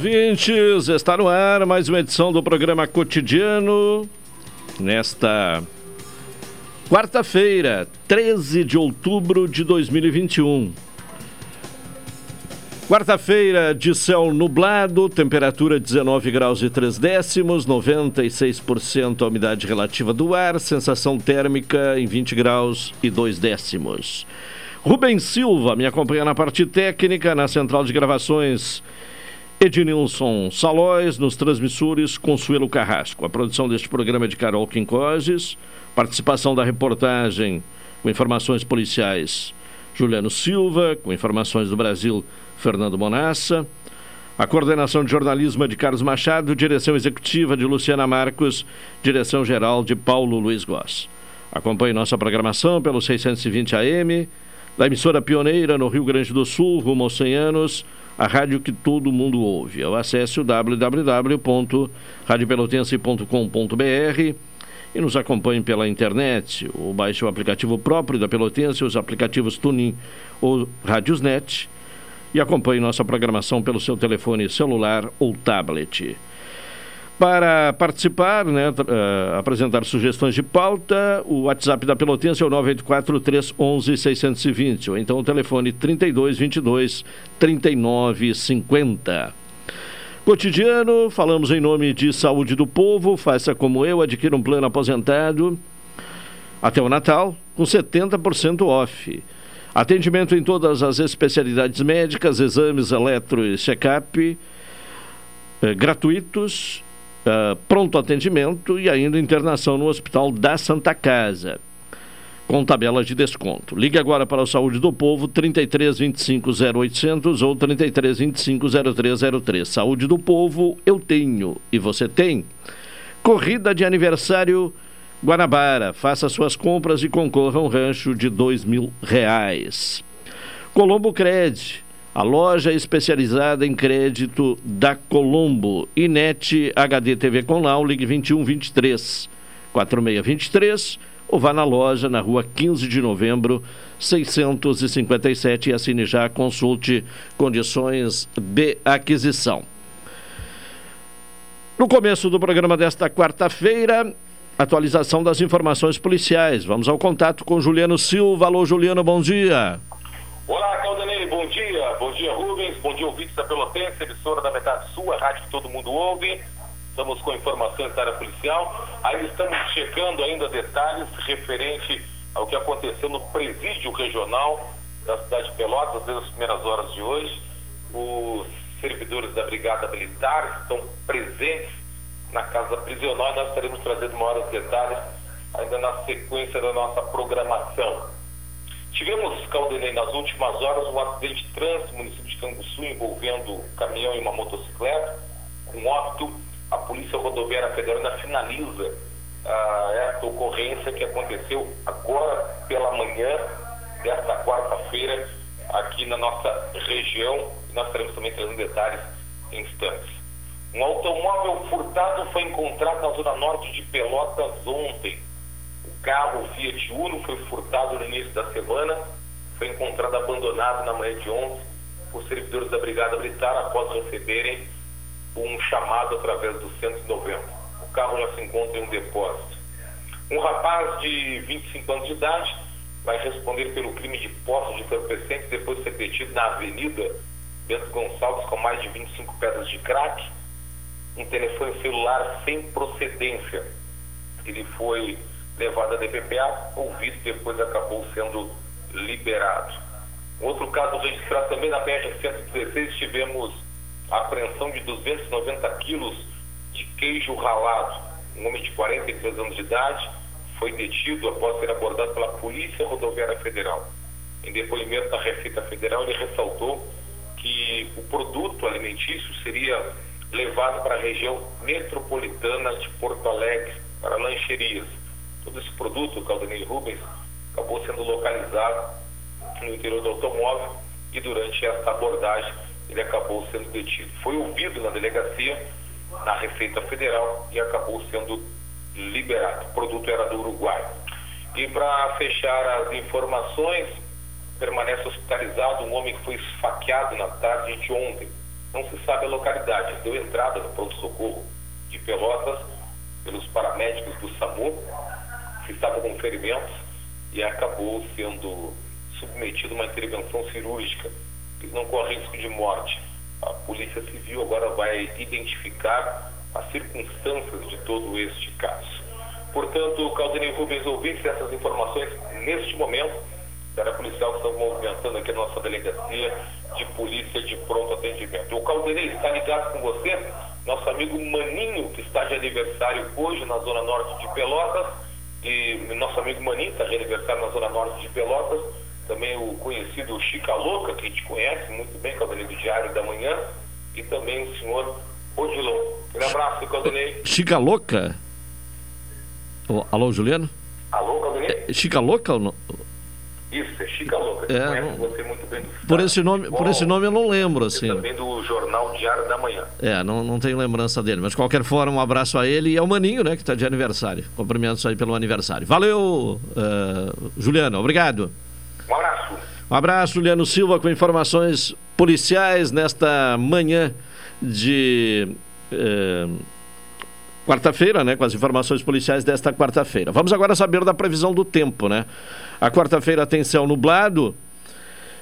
Ouvintes! Está no ar mais uma edição do programa cotidiano. Nesta quarta-feira, 13 de outubro de 2021. Quarta-feira de céu nublado, temperatura 19 graus e 3 décimos, 96% a umidade relativa do ar, sensação térmica em 20 graus e 2 décimos. Rubens Silva me acompanha na parte técnica, na central de gravações Ednilson Salóis, nos transmissores Consuelo Carrasco. A produção deste programa é de Carol Quincoses, participação da reportagem com informações policiais Juliano Silva, com informações do Brasil Fernando Monassa, a coordenação de jornalismo é de Carlos Machado, direção executiva de Luciana Marcos, direção geral de Paulo Luiz Goss. Acompanhe nossa programação pelo 620 AM, da emissora pioneira no Rio Grande do Sul, rumo aos 100 anos, a rádio que todo mundo ouve. Eu acesse o www.radiopelotense.com.br e nos acompanhe pela internet, ou baixe o aplicativo próprio da Pelotense, os aplicativos Tuning ou Radiosnet e acompanhe nossa programação pelo seu telefone celular ou tablet. Para participar, né, uh, apresentar sugestões de pauta, o WhatsApp da Pelotense é o 984-311-620, ou então o telefone 3222-3950. Cotidiano, falamos em nome de Saúde do Povo, faça como eu, adquira um plano aposentado até o Natal, com 70% off. Atendimento em todas as especialidades médicas, exames eletro e check-up eh, gratuitos uh, pronto atendimento e ainda internação no Hospital da Santa Casa, com tabela de desconto. Ligue agora para o Saúde do Povo, 33 25 0800 ou 33 25 0303. Saúde do Povo, eu tenho e você tem. Corrida de aniversário Guanabara. Faça suas compras e concorra a um rancho de dois mil reais. Colombo Cred a loja especializada em crédito da Colombo. Inet HD TV com Lau, ligue 21 23 4623 ou vá na loja na rua 15 de novembro 657 e assine já, consulte condições de aquisição. No começo do programa desta quarta-feira, atualização das informações policiais. Vamos ao contato com Juliano Silva. Alô, Juliano, bom dia. Dia. Bom dia, Rubens. Bom dia, ouvintes da Pelotense, emissora da metade sul, a rádio que todo mundo ouve. Estamos com informações da área policial. Aí estamos checando ainda detalhes referente ao que aconteceu no presídio regional da cidade de Pelotas desde as primeiras horas de hoje. Os servidores da Brigada Militar estão presentes na casa prisional e nós estaremos trazendo maiores detalhes ainda na sequência da nossa programação. Tivemos, Caldenei, nas últimas horas, um acidente de trânsito no município de Canguçu envolvendo um caminhão e uma motocicleta, com óbito. A Polícia Rodoviária Federal ainda finaliza ah, essa ocorrência que aconteceu agora pela manhã desta quarta-feira aqui na nossa região. Nós teremos também trazendo detalhes em instantes. Um automóvel furtado foi encontrado na zona norte de Pelotas ontem carro Fiat Uno foi furtado no início da semana, foi encontrado abandonado na manhã de ontem por servidores da Brigada Militar após receberem um chamado através do centro de novembro. O carro já se encontra em um depósito. Um rapaz de 25 anos de idade vai responder pelo crime de posse de entorpecente depois de ser detido na Avenida Bento Gonçalves com mais de 25 pedras de crack. um telefone celular sem procedência. Ele foi levado à DPPA, ouvido, depois acabou sendo liberado. Outro caso registrado também na BR-116, tivemos a apreensão de 290 quilos de queijo ralado. Um homem de 43 anos de idade foi detido após ser abordado pela Polícia Rodoviária Federal. Em depoimento da Receita Federal, ele ressaltou que o produto alimentício seria levado para a região metropolitana de Porto Alegre, para lancherias. Todo esse produto, Caldanei Rubens, acabou sendo localizado no interior do automóvel e durante essa abordagem ele acabou sendo detido. Foi ouvido na delegacia, na Receita Federal e acabou sendo liberado. O produto era do Uruguai. E para fechar as informações, permanece hospitalizado um homem que foi esfaqueado na tarde de ontem. Não se sabe a localidade. Deu entrada no pronto-socorro de Pelotas pelos paramédicos do SAMU, que estavam com ferimentos, e acabou sendo submetido a uma intervenção cirúrgica. Ele não corre risco de morte. A Polícia Civil agora vai identificar as circunstâncias de todo este caso. Portanto, Caldenei Rubens, ouvintes essas informações neste momento, era policial que estamos movimentando aqui a nossa delegacia de polícia de pronto atendimento. O Caldenei está ligado com você, nosso amigo Maninho, que está de aniversário hoje na Zona Norte de Pelotas, e nosso amigo Maninho está de aniversário na Zona Norte de Pelotas, também o conhecido Chica Louca, que a gente conhece muito bem, Caldenei do Diário da Manhã, e também o senhor Odilon. Um abraço, Caldenei. Chica Louca? Alô, Juliano? Alô, Caldenei? É, Chica Louca? Isso, é Chica Louca. É, não... você muito bem do por esse nome Bom, Por esse nome eu não lembro, assim. também do Jornal Diário da Manhã. É, não, não tenho lembrança dele. Mas de qualquer forma, um abraço a ele e ao Maninho, né, que está de aniversário. Cumprimentos aí pelo aniversário. Valeu, uh, Juliano. Obrigado. Um abraço. Um abraço, Juliano Silva, com informações policiais nesta manhã de. Uh, quarta-feira, né, com as informações policiais desta quarta-feira. Vamos agora saber da previsão do tempo, né? A quarta-feira tem céu nublado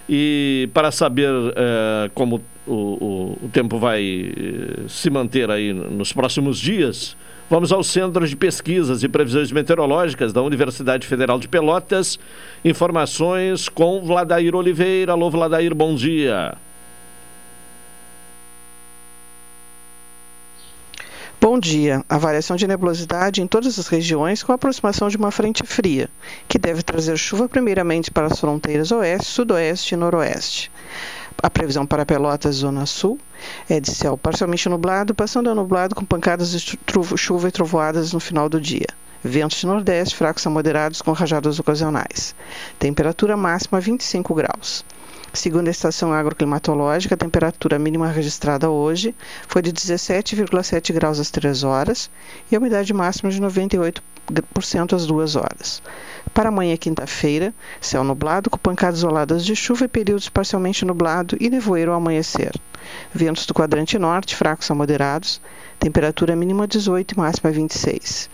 e para saber eh, como o, o, o, tempo vai eh, se manter aí nos próximos dias, vamos ao Centro de Pesquisas e Previsões Meteorológicas da Universidade Federal de Pelotas. Informações com Vladair Oliveira. Alô, Vladair, bom dia. Bom dia. A variação de nebulosidade em todas as regiões com a aproximação de uma frente fria, que deve trazer chuva primeiramente para as fronteiras oeste, sudoeste e noroeste. A previsão para Pelotas, Zona Sul, é de céu parcialmente nublado, passando a nublado com pancadas de chuva e trovoadas no final do dia. Ventos de nordeste fracos a moderados com rajadas ocasionais. Temperatura máxima 25 graus. Segundo a estação agroclimatológica, a temperatura mínima registrada hoje foi de 17,7 graus às 3 horas e a umidade máxima de 98% às 2 horas. Para amanhã, quinta-feira, céu nublado com pancadas isoladas de chuva e períodos parcialmente nublado e nevoeiro ao amanhecer. Ventos do quadrante norte, fracos a moderados, temperatura mínima 18 e máxima 26.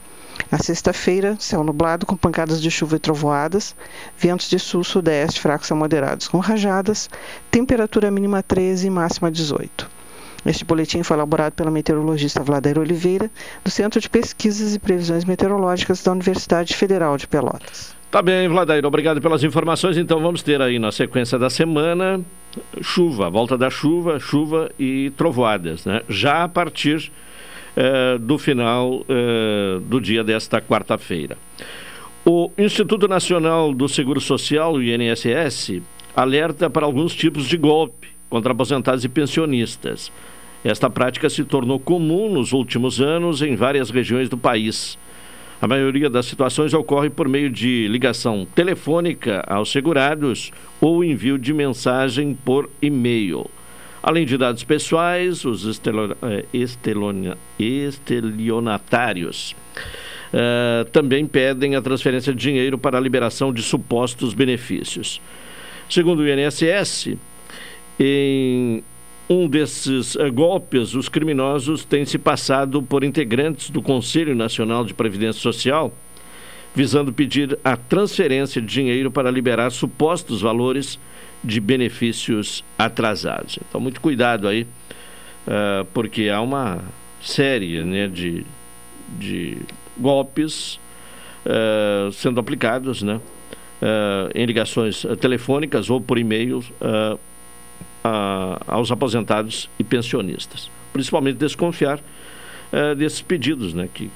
Na sexta-feira, céu nublado com pancadas de chuva e trovoadas, ventos de sul-sudeste fracos a moderados com rajadas, temperatura mínima 13 e máxima 18. Este boletim foi elaborado pela meteorologista Vladair Oliveira, do Centro de Pesquisas e Previsões Meteorológicas da Universidade Federal de Pelotas. Tá bem, Vladair, obrigado pelas informações. Então vamos ter aí na sequência da semana chuva, volta da chuva, chuva e trovoadas, né? Já a partir eh, do final eh, do dia desta quarta-feira. O Instituto Nacional do Seguro Social, o INSS, alerta para alguns tipos de golpe contra aposentados e pensionistas. Esta prática se tornou comum nos últimos anos em várias regiões do país. A maioria das situações ocorre por meio de ligação telefônica aos segurados ou envio de mensagem por e-mail. Além de dados pessoais, os eh, estelionatários uh, também pedem a transferência de dinheiro para a liberação de supostos benefícios. Segundo o INSS, em um desses uh, golpes, os criminosos têm se passado por integrantes do Conselho Nacional de Previdência Social, visando pedir a transferência de dinheiro para liberar supostos valores de benefícios atrasados. Então, muito cuidado aí, uh, porque há uma série né, de, de golpes uh, sendo aplicados né, uh, em ligações telefônicas ou por e-mail aos aposentados e pensionistas. Principalmente desconfiar desses pedidos né, que,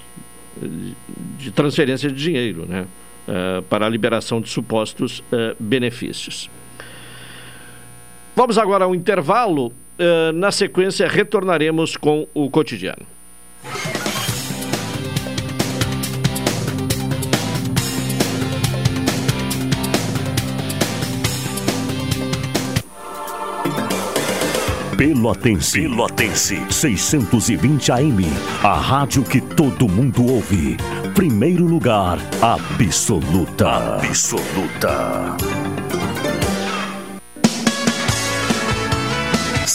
de transferência de dinheiro né, para a liberação de supostos benefícios. Vamos agora ao intervalo. na sequência, retornaremos com o cotidiano. Pelotense. Pelotense. 620 AM. A rádio que todo mundo ouve. Primeiro lugar, absoluta. Absoluta.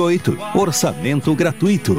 53981612828. Orçamento gratuito.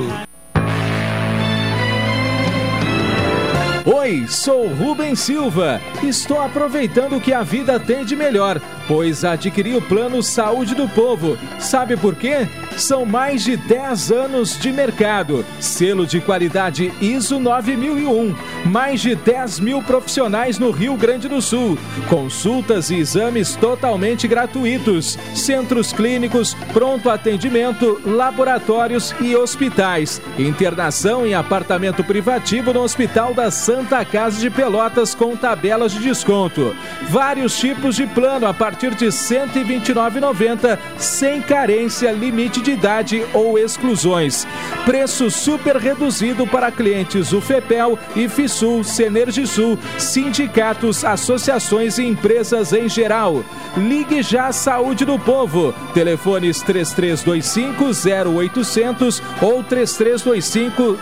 Oi, sou Rubem Silva. Estou aproveitando o que a vida tem de melhor, pois adquiri o plano Saúde do Povo. Sabe por quê? São mais de 10 anos de mercado, selo de qualidade ISO 9001, mais de 10 mil profissionais no Rio Grande do Sul, consultas e exames totalmente gratuitos, centros clínicos, pronto atendimento, laboratórios e hospitais, internação em apartamento privativo no Hospital da Santa Casa de Pelotas com tabelas de desconto, vários tipos de plano a partir de R$ 129,90, sem carência, limite de idade ou exclusões. Preço super reduzido para clientes UFEPEL, IFISUL, Senergisul, sindicatos, associações e empresas em geral. Ligue já Saúde do Povo. Telefones 3325 0800 ou 3325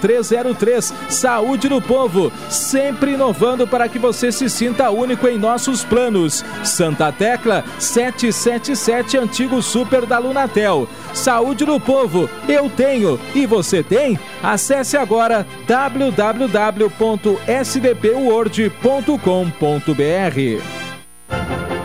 0303. Saúde do Povo, sempre inovando para que você se sinta único em nossos planos. Santa Tecla 777 Antigo Super da Lunatel. Saúde do povo, eu tenho e você tem? Acesse agora www.sdpword.com.br.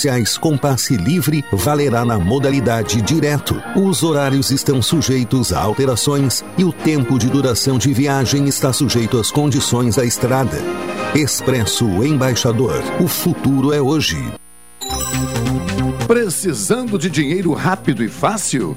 especiais com passe livre valerá na modalidade direto. Os horários estão sujeitos a alterações e o tempo de duração de viagem está sujeito às condições da estrada. Expresso Embaixador. O futuro é hoje. Precisando de dinheiro rápido e fácil?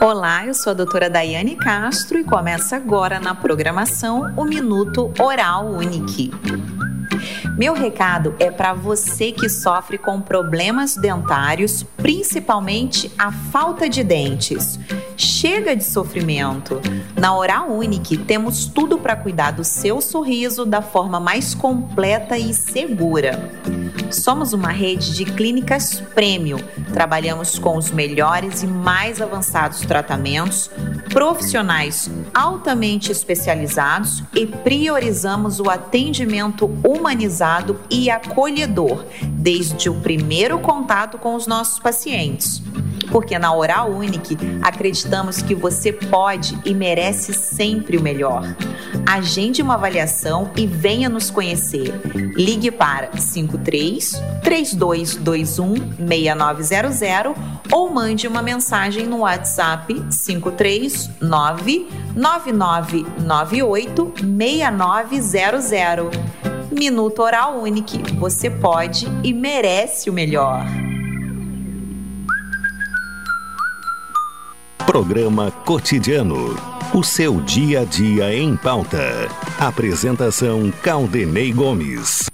Olá, eu sou a doutora Daiane Castro e começa agora na programação o Minuto Oral Unique. Meu recado é para você que sofre com problemas dentários, principalmente a falta de dentes. Chega de sofrimento. Na Oral Unique temos tudo para cuidar do seu sorriso da forma mais completa e segura. Somos uma rede de clínicas premium. Trabalhamos com os melhores e mais avançados tratamentos, profissionais altamente especializados e priorizamos o atendimento humanizado e acolhedor desde o primeiro contato com os nossos pacientes. Porque na Oral Unique acreditamos que você pode e merece sempre o melhor. Agende uma avaliação e venha nos conhecer. Ligue para 53 3221 6900 ou mande uma mensagem no WhatsApp 539 9998 6900. Minuto Oral Unique. Você pode e merece o melhor. Programa Cotidiano. O seu dia a dia em pauta. Apresentação Caldenei Gomes.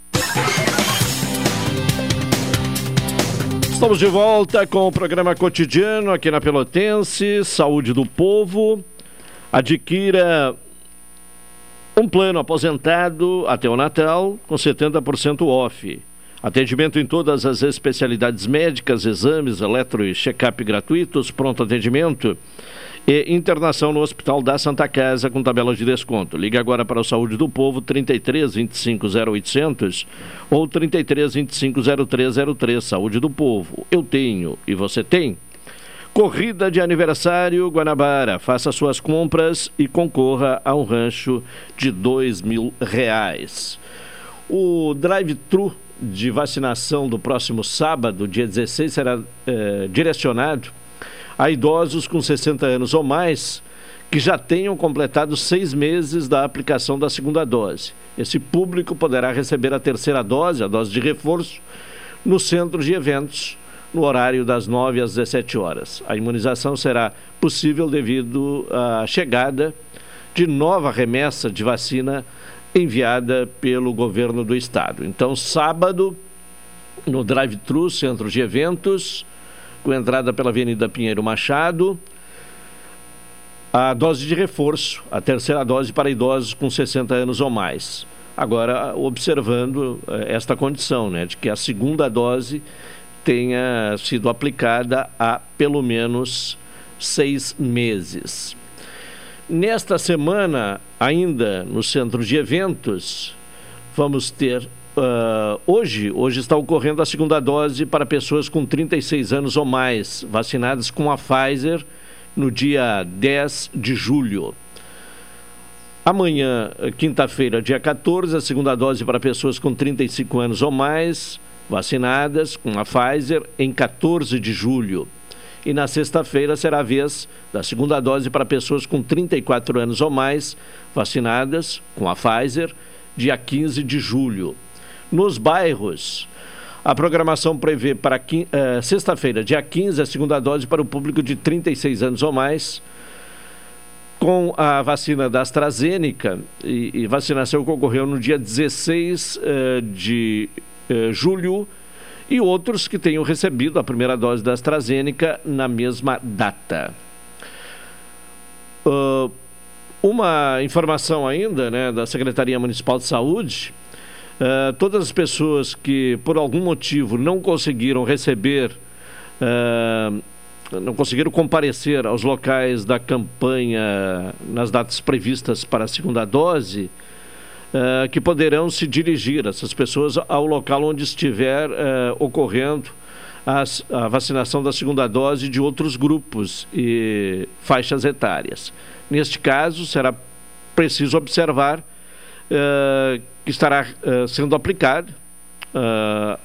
Estamos de volta com o programa cotidiano aqui na Pelotense, Saúde do Povo. Adquira um plano aposentado até o Natal com 70% off. Atendimento em todas as especialidades médicas, exames, eletro e check-up gratuitos, pronto atendimento e internação no Hospital da Santa Casa com tabela de desconto. Ligue agora para o Saúde do Povo 33 25 0800 ou 33 25 0303 Saúde do Povo. Eu tenho e você tem. Corrida de aniversário Guanabara. Faça suas compras e concorra a um rancho de dois mil reais. O drive-thru de vacinação do próximo sábado, dia 16, será eh, direcionado a idosos com 60 anos ou mais que já tenham completado seis meses da aplicação da segunda dose. Esse público poderá receber a terceira dose, a dose de reforço, no centro de eventos, no horário das 9 às 17 horas. A imunização será possível devido à chegada de nova remessa de vacina enviada pelo governo do estado. Então, sábado, no drive-thru, centro de eventos, com entrada pela Avenida Pinheiro Machado. A dose de reforço, a terceira dose para idosos com 60 anos ou mais. Agora, observando eh, esta condição, né, de que a segunda dose tenha sido aplicada há pelo menos seis meses. Nesta semana, ainda no centro de eventos, vamos ter Uh, hoje, hoje está ocorrendo a segunda dose para pessoas com 36 anos ou mais, vacinadas com a Pfizer no dia 10 de julho. Amanhã, quinta-feira, dia 14, a segunda dose para pessoas com 35 anos ou mais, vacinadas com a Pfizer em 14 de julho. E na sexta-feira será a vez da segunda dose para pessoas com 34 anos ou mais, vacinadas com a Pfizer, dia 15 de julho. Nos bairros, a programação prevê para uh, sexta-feira, dia 15, a segunda dose para o público de 36 anos ou mais, com a vacina da AstraZeneca, e, e vacinação que ocorreu no dia 16 uh, eh, de uh, julho, e outros que tenham recebido a primeira dose da AstraZeneca na mesma data. uma informação ainda né, da Secretaria Municipal de Saúde Uh, todas as pessoas que por algum motivo não conseguiram receber, uh, não conseguiram comparecer aos locais da campanha nas datas previstas para a segunda dose, uh, que poderão se dirigir, essas pessoas, ao local onde estiver ocorrendo as, a vacinação da segunda dose de outros grupos e faixas etárias. Neste caso, será preciso observar que estará uh, sendo aplicada uh,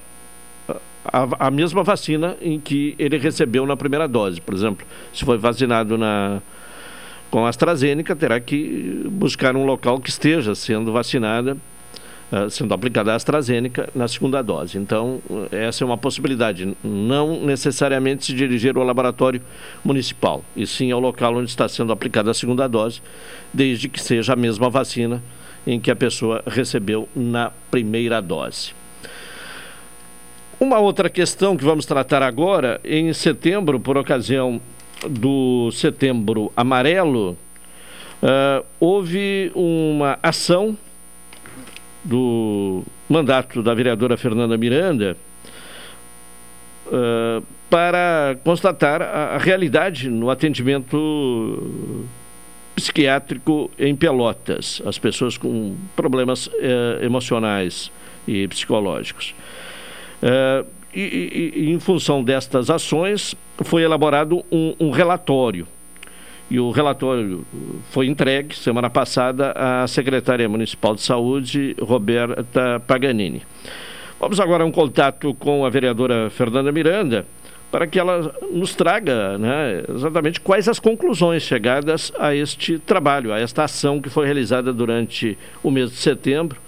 a, a, mesma vacina em que ele recebeu na primeira dose. Por exemplo, se foi vacinado na, com AstraZeneca, terá que buscar um local que esteja sendo vacinada, uh, sendo aplicada a AstraZeneca na segunda dose. Então, essa é uma possibilidade. Não necessariamente se dirigir ao laboratório municipal, e sim ao local onde está sendo aplicada a segunda dose, desde que seja a mesma vacina em que a pessoa recebeu na primeira dose. Uma outra questão que vamos tratar agora, em setembro, por ocasião do Setembro Amarelo, uh, houve uma ação do mandato da vereadora Fernanda Miranda uh, para constatar a, a realidade no atendimento psiquiátrico em Pelotas, as pessoas com problemas eh, emocionais e psicológicos. Eh, e, e, e, em função destas ações, foi elaborado um, um, relatório. E o relatório foi entregue semana passada à secretária municipal de saúde, Roberta Paganini. Vamos agora a um contato com a vereadora Fernanda Miranda para que ela nos traga né, exatamente quais as conclusões chegadas a este trabalho, a esta ação que foi realizada durante o mês de setembro,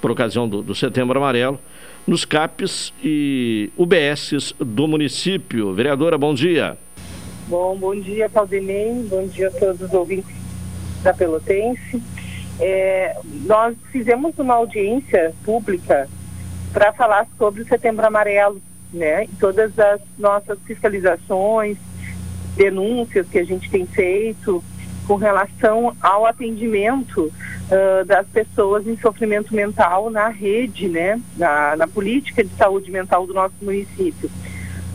por ocasião do, do Setembro Amarelo, nos CAPs e UBSs do município. Vereadora, bom dia. Bom, bom dia, Claudinei, bom dia a todos os ouvintes da Pelotense. É, nós fizemos uma audiência pública para falar sobre o Setembro Amarelo, né? E todas as nossas fiscalizações, denúncias que a gente tem feito com relação ao atendimento uh, das pessoas em sofrimento mental na rede, né? Na, na política de saúde mental do nosso município.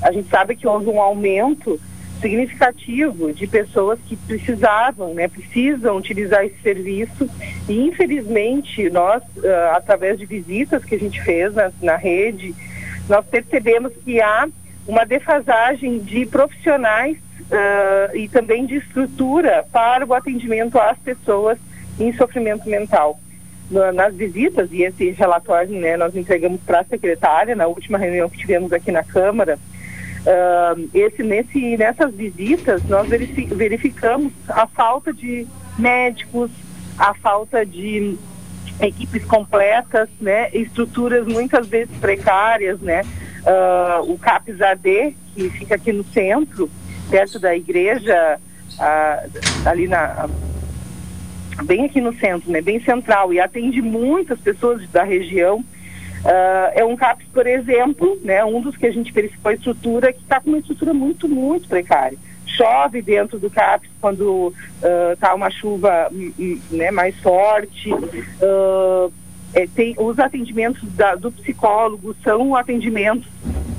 A gente sabe que houve um aumento significativo de pessoas que precisavam, né, precisam utilizar esse serviço e infelizmente nós, uh, através de visitas que a gente fez na, na rede, nós percebemos que há uma defasagem de profissionais uh, e também de estrutura para o atendimento às pessoas em sofrimento mental. nas visitas, e esse relatório né, nós entregamos para a secretária na última reunião que tivemos aqui na Câmara, uh, esse, nesse, nessas visitas nós verificamos a falta de médicos, a falta de equipes completas, né, estruturas muitas vezes precárias, né, uh, o CAPS AD, que fica aqui no centro, perto da igreja, uh, ali na bem aqui no centro, né, bem central, e atende muitas pessoas da região. Uh, é um CAPS, por exemplo, né, um dos que a gente verificou a estrutura, que está com uma estrutura muito, muito precária chove dentro do CAPS quando está uh, uma chuva hum, hum, né, mais forte. Uh, é, tem, os atendimentos da, do psicólogo são atendimentos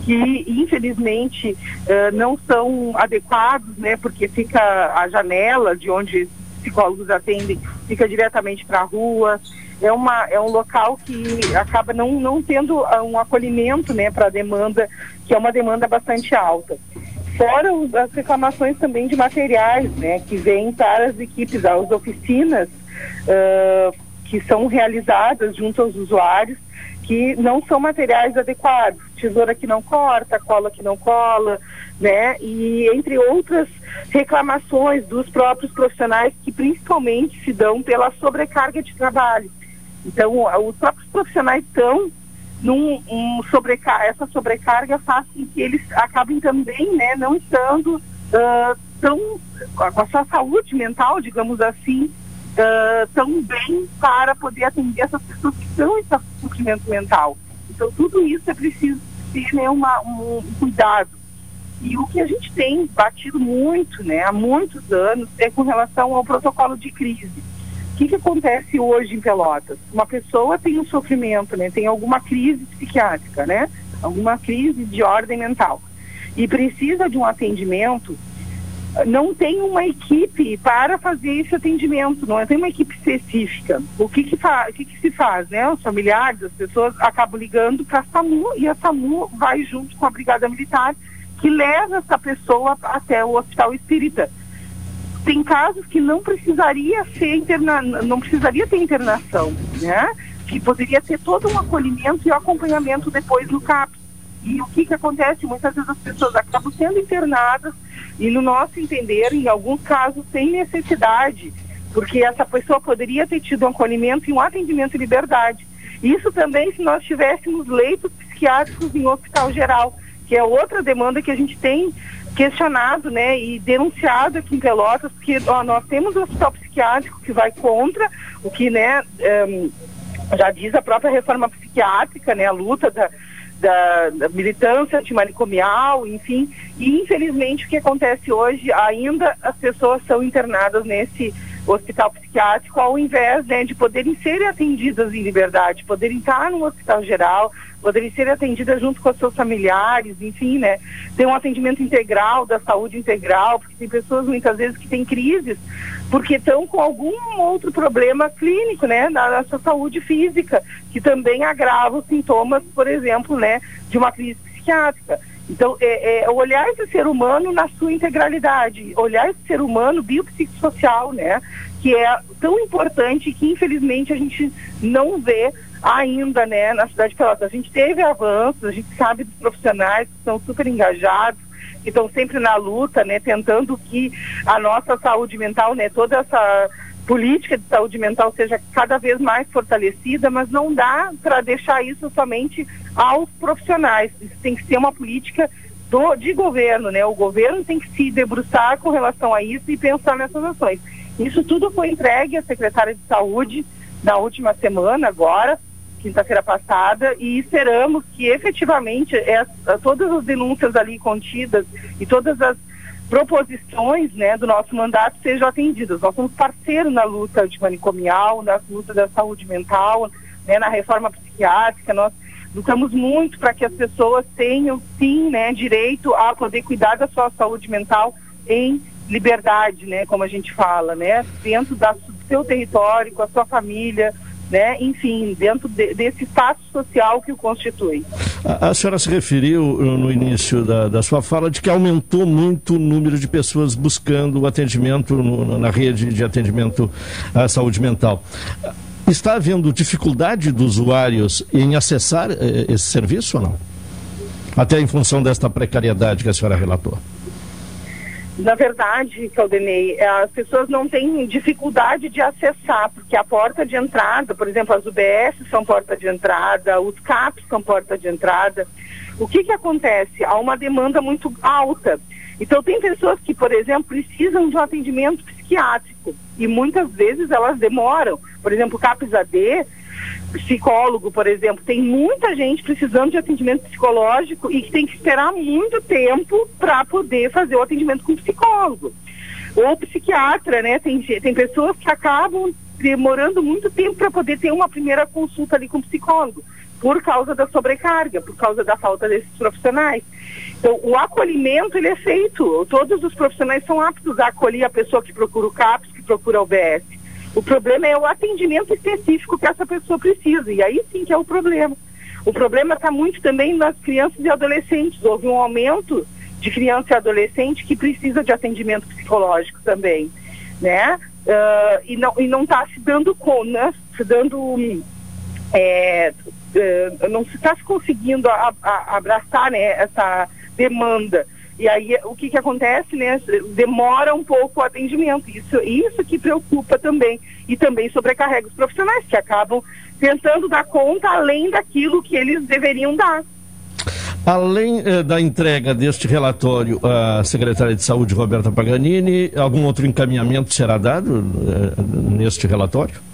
que infelizmente uh, não são adequados, né, porque fica a janela de onde psicólogos atendem fica diretamente para a rua. É, uma, é um local que acaba não, não tendo um acolhimento né, para a demanda, que é uma demanda bastante alta. Fora as reclamações também de materiais, né, que vêm para as equipes, as oficinas uh, que são realizadas junto aos usuários, que não são materiais adequados, tesoura que não corta, cola que não cola, né, e entre outras reclamações dos próprios profissionais que principalmente se dão pela sobrecarga de trabalho. Então, os próprios profissionais estão num, um sobrecar essa sobrecarga faz com que eles acabem também né, não estando uh, tão com a sua saúde mental, digamos assim, uh, tão bem para poder atender essas pessoas que estão em sofrimento mental. Então tudo isso é preciso ter né, uma, um, um cuidado. E o que a gente tem batido muito, né, há muitos anos, é com relação ao protocolo de crise que, que acontece hoje em Pelotas? Uma pessoa tem um sofrimento, né? Tem alguma crise psiquiátrica, né? Alguma crise de ordem mental. E precisa de um atendimento, não tem uma equipe para fazer esse atendimento, não tem uma equipe específica. O que, que, o que, que se faz, né? Os familiares, as pessoas acabam ligando para a SAMU e a SAMU vai junto com a Brigada Militar que leva essa pessoa até o Hospital Espírita tem casos que não precisaria ser interna, não precisaria ter internação, né? Que poderia ter todo um acolhimento e acompanhamento depois no CAPS. E o que que acontece? Muitas vezes as pessoas acabam sendo internadas e no nosso entender, em alguns casos, sem necessidade, porque essa pessoa poderia ter tido um acolhimento e um atendimento em liberdade. Isso também se nós tivéssemos leitos psiquiátricos em hospital geral, que é outra demanda que a gente tem questionado né, e denunciado aqui em Pelotas, porque ó, nós temos um hospital psiquiátrico que vai contra o que né, um, já diz a própria reforma psiquiátrica, né, a luta da, da, da militância antimanicomial, enfim, e infelizmente o que acontece hoje, ainda as pessoas são internadas nesse hospital psiquiátrico, ao invés né, de poderem ser atendidas em liberdade, poderem estar no hospital geral, poderem ser atendidas junto com seus familiares, enfim, né? Ter um atendimento integral, da saúde integral, porque tem pessoas muitas vezes que têm crises porque estão com algum outro problema clínico, né, na, na sua saúde física, que também agrava os sintomas, por exemplo, né, de uma crise psiquiátrica. Então, é, é, olhar esse ser humano na sua integralidade, olhar esse ser humano biopsicossocial, né? Que é tão importante que, infelizmente, a gente não vê ainda, né, na cidade de Pelotas. A gente teve avanços, a gente sabe dos profissionais que são super engajados, que estão sempre na luta, né, tentando que a nossa saúde mental, né, toda essa política de saúde mental seja cada vez mais fortalecida, mas não dá para deixar isso somente aos profissionais. Isso tem que ser uma política do, de governo, né? O governo tem que se debruçar com relação a isso e pensar nessas ações. Isso tudo foi entregue à secretária de saúde na última semana, agora, quinta-feira passada, e esperamos que efetivamente essa, todas as denúncias ali contidas e todas as proposições né, do nosso mandato sejam atendidas. Nós somos parceiros na luta antimanicomial, na luta da saúde mental, né, na reforma psiquiátrica. Nós lutamos muito para que as pessoas tenham, sim, né, direito a poder cuidar da sua saúde mental em liberdade, né, como a gente fala, né, dentro da, do seu território, com a sua família, né? enfim, dentro de, desse espaço social que o constitui. A, a, senhora se referiu no início da, da, sua fala de que aumentou muito o número de pessoas buscando o atendimento no, na rede de atendimento à saúde mental. Está havendo dificuldade dos usuários em acessar eh, esse serviço ou não? Até em função desta precariedade que a senhora relatou. Na verdade, Caldenei, as pessoas não têm dificuldade de acessar, porque a porta de entrada, por exemplo, as UBS são porta de entrada, os CAPs são porta de entrada. O que, que acontece? Há uma demanda muito alta. Então, tem pessoas que, por exemplo, precisam de um atendimento psiquiátrico e muitas vezes elas demoram. Por exemplo, CAPS AD psicólogo, por exemplo, tem muita gente precisando de atendimento psicológico e que tem que esperar muito tempo para poder fazer o atendimento com psicólogo. Ou psiquiatra, né? Tem, tem pessoas que acabam demorando muito tempo para poder ter uma primeira consulta ali com o psicólogo, por causa da sobrecarga, por causa da falta desses profissionais. Então, o acolhimento, ele é feito, todos os profissionais são aptos a acolher a pessoa que procura o CAPS, que procura o BS. O problema é o atendimento específico que essa pessoa precisa, e aí sim que é o problema. O problema está muito também nas crianças e adolescentes. Houve um aumento de criança e adolescente que precisa de atendimento psicológico também, né? Uh, e não e não está se dando conta, se dando é, não se está conseguindo a, a, abraçar né, essa demanda. E aí o que, que acontece, né? Demora um pouco o atendimento. Isso, isso que preocupa também. E também sobrecarrega os profissionais, que acabam tentando dar conta além daquilo que eles deveriam dar. Além eh, da entrega deste relatório à secretária de Saúde, Roberta Paganini, algum outro encaminhamento será dado eh, neste relatório?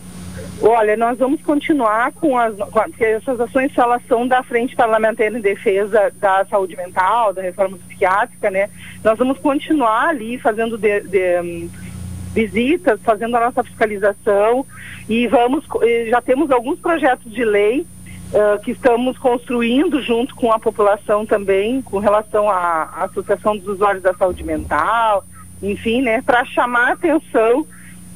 Olha, nós vamos continuar com as porque essas ações elas são da Frente Parlamentar em Defesa da Saúde Mental, da Reforma Psiquiátrica, né? Nós vamos continuar ali fazendo de, de, visitas, fazendo a nossa fiscalização e vamos já temos alguns projetos de lei uh, que estamos construindo junto com a população também, com relação à, à Associação dos Usuários da Saúde Mental, enfim, né, para chamar a atenção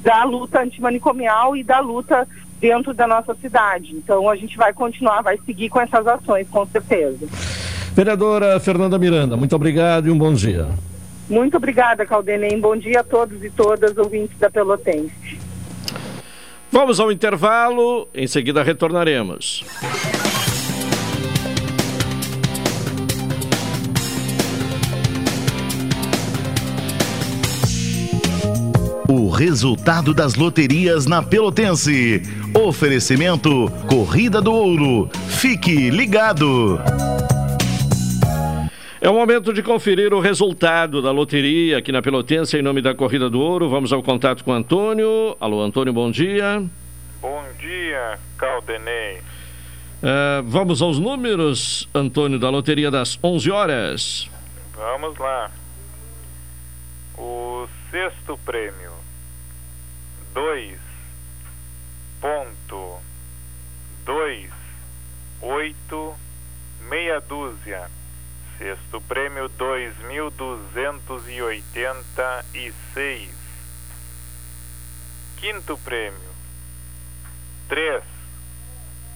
da luta antimanicomial e da luta dentro da nossa cidade. Então a gente vai continuar, vai seguir com essas ações, com certeza. Vereadora Fernanda Miranda, muito obrigado e um bom dia. Muito obrigada, Caldenem. Bom dia a todos e todas ouvintes da Pelotense. Vamos ao intervalo, em seguida retornaremos. Resultado das loterias na Pelotense. Oferecimento Corrida do Ouro. Fique ligado. É o momento de conferir o resultado da loteria aqui na Pelotense em nome da Corrida do Ouro. Vamos ao contato com o Antônio. Alô, Antônio, bom dia. Bom dia, Caldenei. Uh, vamos aos números, Antônio, da loteria das 11 horas. Vamos lá. O sexto prêmio dois ponto dois oito meia dúzia sexto prêmio dois mil duzentos e oitenta e seis quinto prêmio três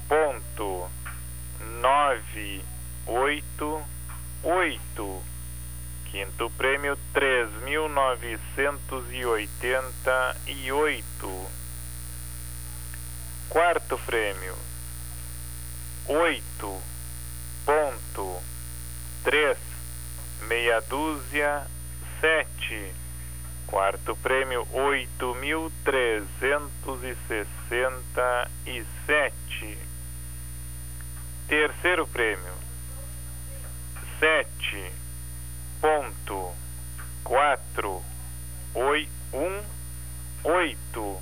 ponto nove oito oito. Quinto prêmio, três mil novecentos e oitenta e oito. Quarto prêmio, oito ponto três meia dúzia sete. Quarto prêmio, oito mil trezentos e sessenta e sete. Terceiro prêmio, sete ponto quatro oi, um oito.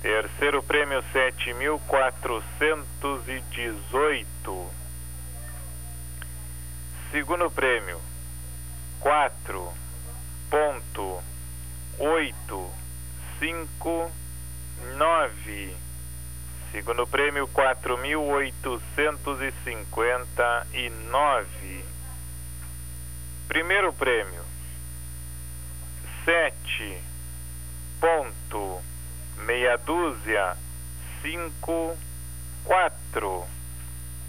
Terceiro prêmio, sete mil quatrocentos e dezoito. Segundo prêmio, quatro ponto oito cinco nove. Segundo prêmio quatro mil oitocentos e cinquenta e nove. Primeiro prêmio sete ponto meia dúzia cinco quatro.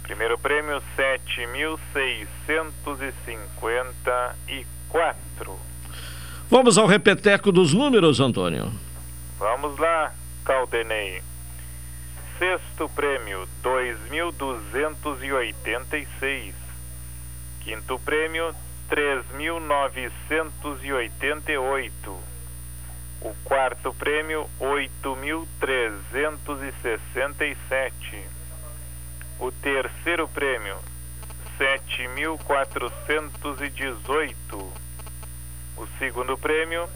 Primeiro prêmio sete mil seiscentos e cinquenta e quatro. Vamos ao repeteco dos números, Antônio. Vamos lá, Caldenei. Sexto prêmio, 2.286. Quinto prêmio, 3.988. O quarto prêmio, 8.367. O terceiro prêmio, 7.418. O segundo prêmio,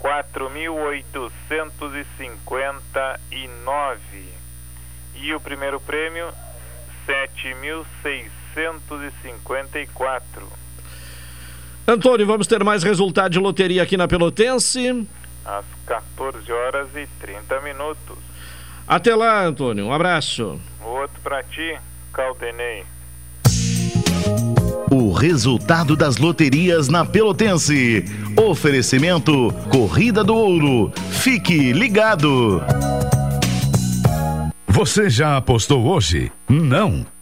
4.859. E o primeiro prêmio, 7.654. Antônio, vamos ter mais resultado de loteria aqui na Pelotense. Às 14 horas e 30 minutos. Até lá, Antônio. Um abraço. Outro para ti, Caldenei. O resultado das loterias na Pelotense. Oferecimento Corrida do Ouro. Fique ligado. Você já apostou hoje? Não.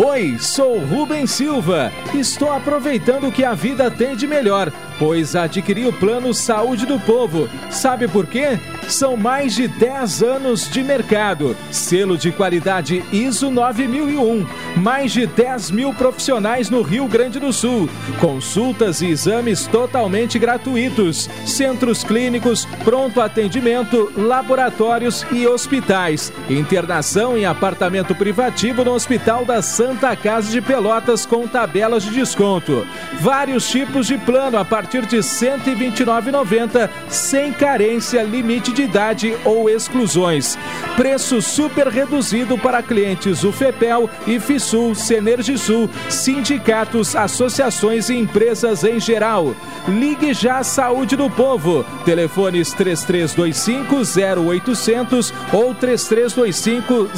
Oi, sou Rubem Silva. Estou aproveitando o que a vida tem de melhor, pois adquiri o plano Saúde do Povo. Sabe por quê? São mais de 10 anos de mercado, selo de qualidade ISO 9001, mais de 10 mil profissionais no Rio Grande do Sul, consultas e exames totalmente gratuitos, centros clínicos, pronto atendimento, laboratórios e hospitais, internação em apartamento privativo no Hospital da Santa Casa de Pelotas com tabelas de desconto, vários tipos de plano a partir de R$ 129,90, sem carência, limite de idade ou exclusões. Preço super reduzido para clientes UFEPEL, IFISUL, Senergisul, sindicatos, associações e empresas em geral. Ligue já Saúde do Povo. Telefones 3325 0800 ou 3325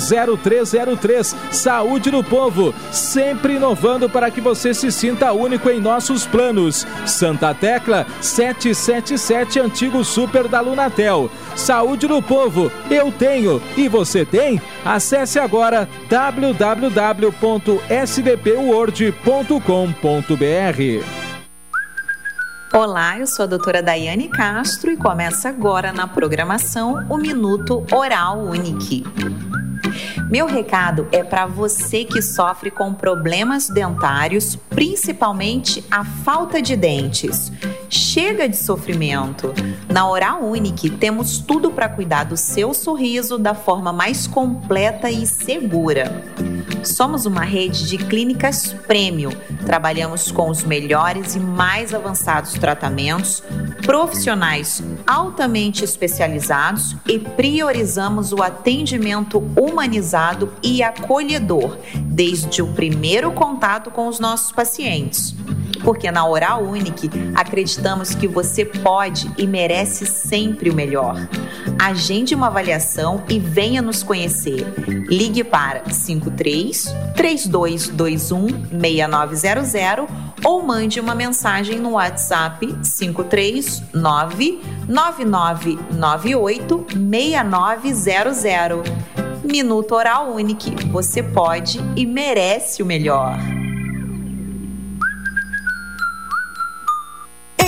0303. Saúde do Povo, sempre inovando para que você se sinta único em nossos planos. Santa Tecla 777 Antigo Super da Lunatel. Saúde do Povo, eu tenho e você tem? Acesse agora www.sdpword.com.br. Olá, eu sou a doutora Daiane Castro e começa agora na programação o Minuto Oral Unique. Meu recado é para você que sofre com problemas dentários, principalmente a falta de dentes. Chega de sofrimento. Na Oral Unique temos tudo para cuidar do seu sorriso da forma mais completa e segura. Somos uma rede de clínicas premium. Trabalhamos com os melhores e mais avançados tratamentos, profissionais altamente especializados e priorizamos o atendimento humanizado e acolhedor desde o primeiro contato com os nossos pacientes. Porque na Oral Unique acreditamos que você pode e merece sempre o melhor. Agende uma avaliação e venha nos conhecer. Ligue para 53 3221 6900 ou mande uma mensagem no WhatsApp 539 9998 6900. Minuto Oral Unique. Você pode e merece o melhor.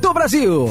Brasil.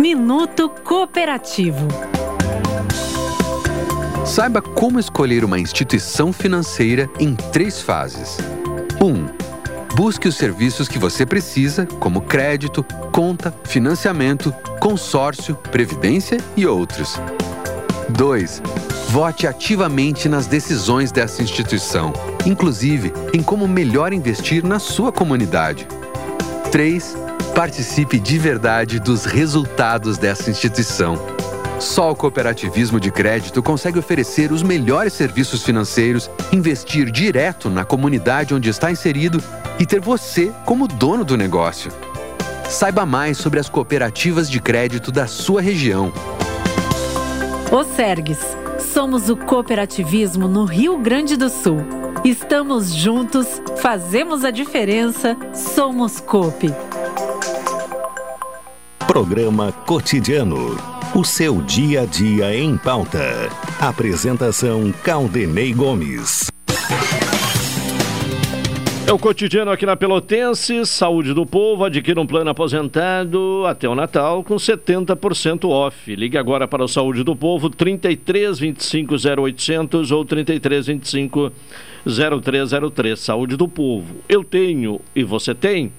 Minuto Cooperativo. Saiba como escolher uma instituição financeira em três fases. 1. Um, busque os serviços que você precisa, como crédito, conta, financiamento, consórcio, previdência e outros. 2. Vote ativamente nas decisões dessa instituição, inclusive em como melhor investir na sua comunidade. 3. Participe de verdade dos resultados dessa instituição. Só o cooperativismo de crédito consegue oferecer os melhores serviços financeiros, investir direto na comunidade onde está inserido e ter você como dono do negócio. Saiba mais sobre as cooperativas de crédito da sua região. O Sergues. Somos o cooperativismo no Rio Grande do Sul. Estamos juntos, fazemos a diferença, somos COP. Programa Cotidiano. O seu dia a dia em pauta. Apresentação Caldenei Gomes. É o cotidiano aqui na Pelotense, saúde do povo, adquira um plano aposentado até o Natal com 70% off. Ligue agora para o Saúde do Povo, 33 25 0800 ou 33 25 0303. Saúde do Povo. Eu tenho e você tem?